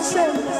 Hashem.